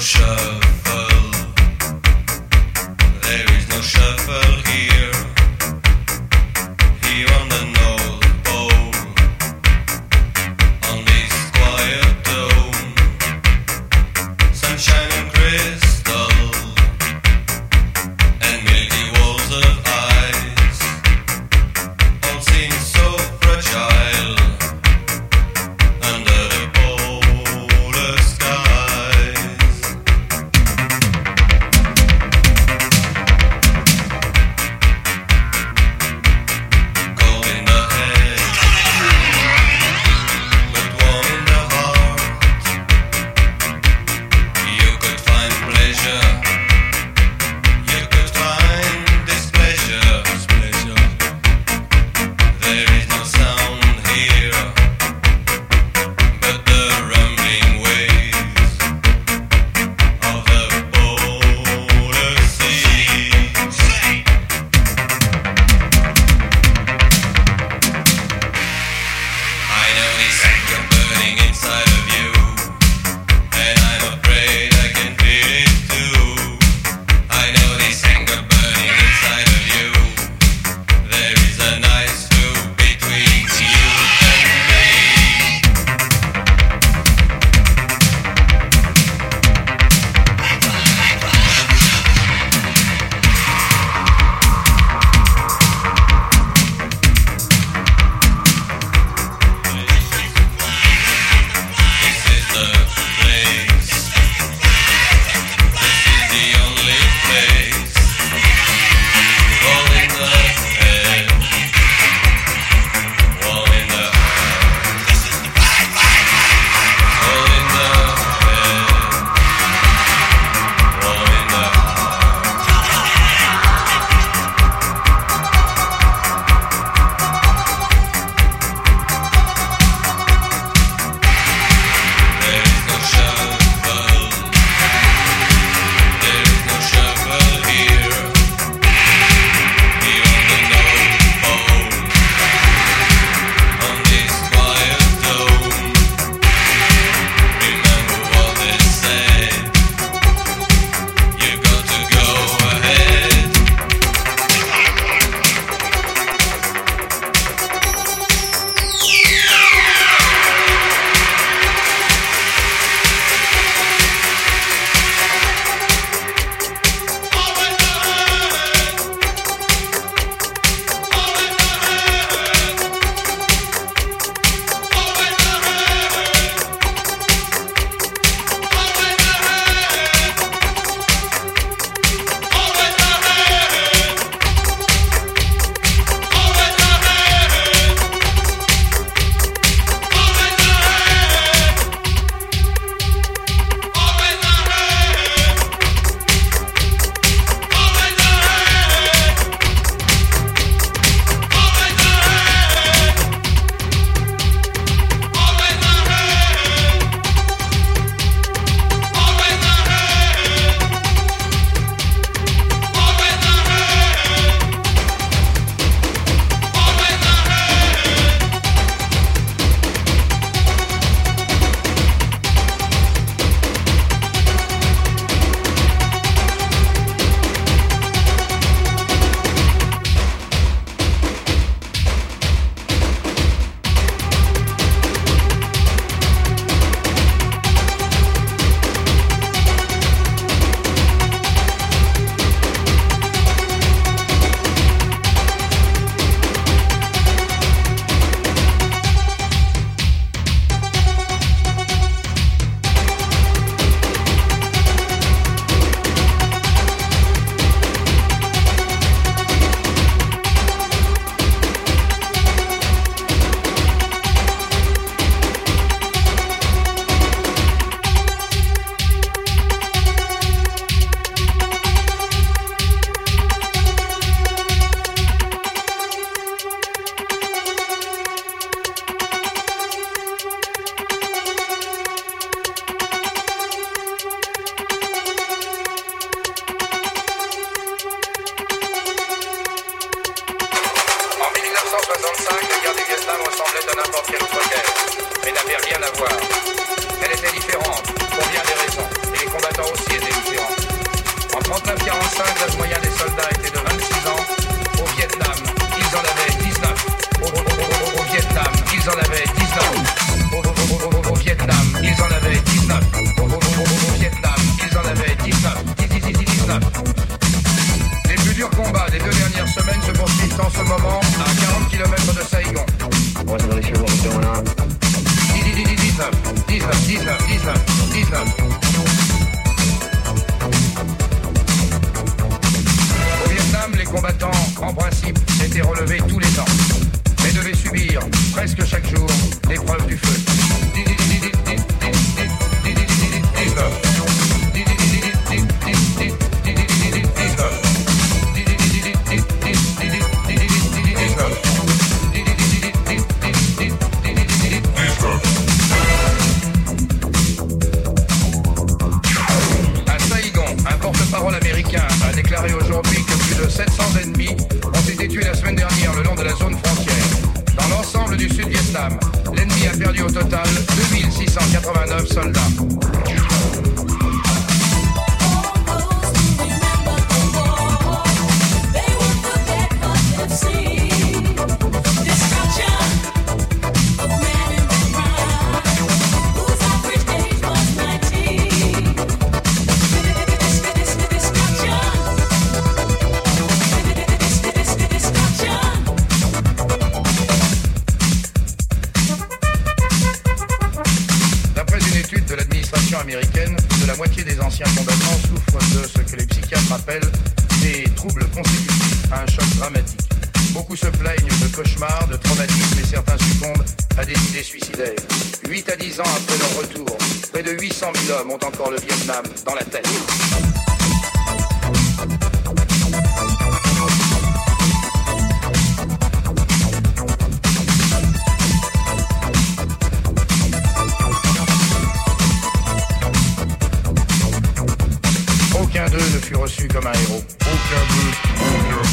show. se plaignent de cauchemars, de traumatismes et certains succombent à des idées suicidaires. 8 à 10 ans après leur retour, près de 800 000 hommes ont encore le Vietnam dans la tête. Aucun d'eux ne fut reçu comme un héros. Aucun d'eux.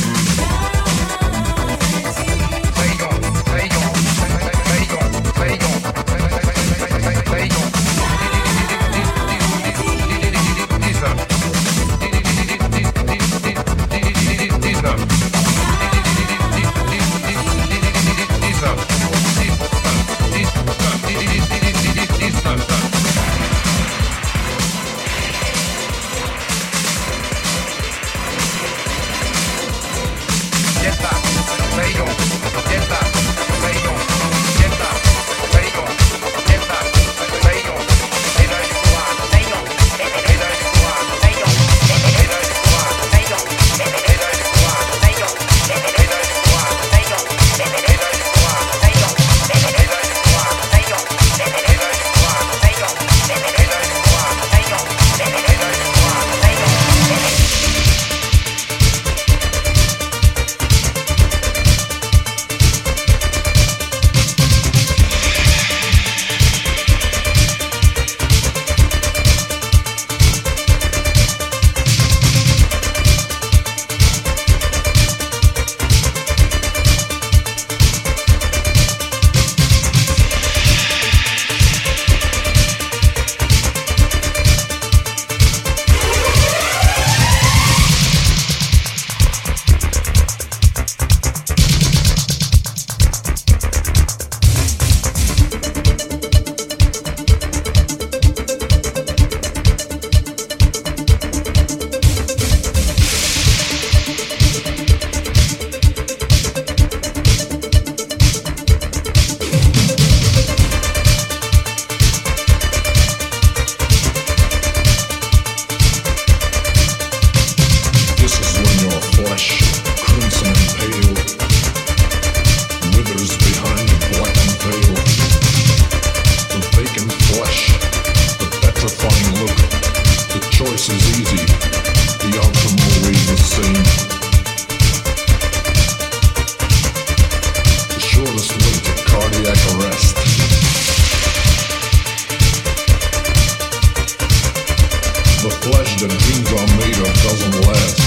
The flesh that dreams are made of doesn't last.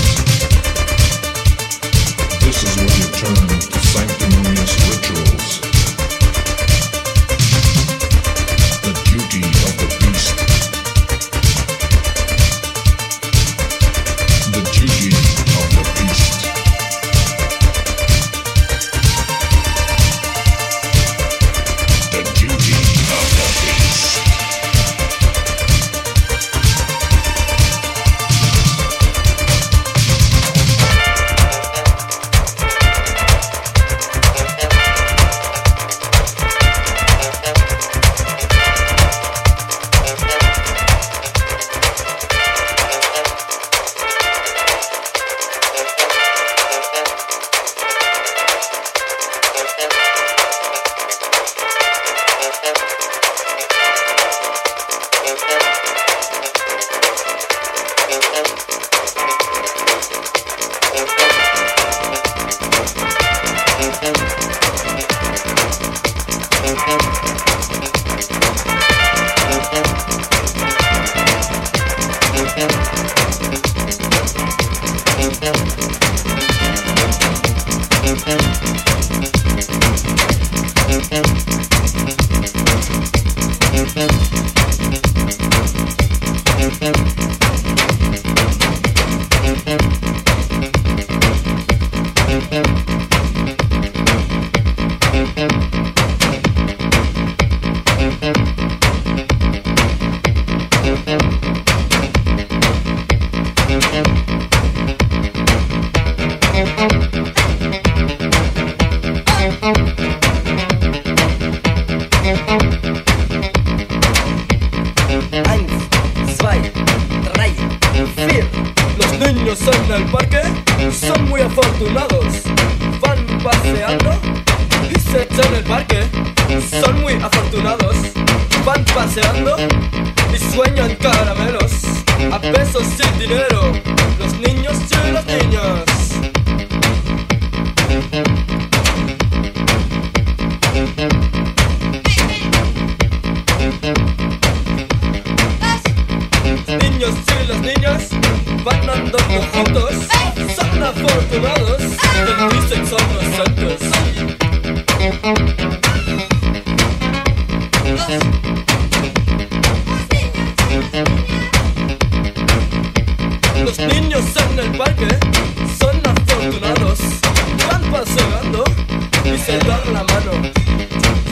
This is when you turn to sanctimonious rituals.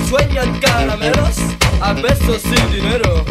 Sueñan caramelos a besos sin dinero.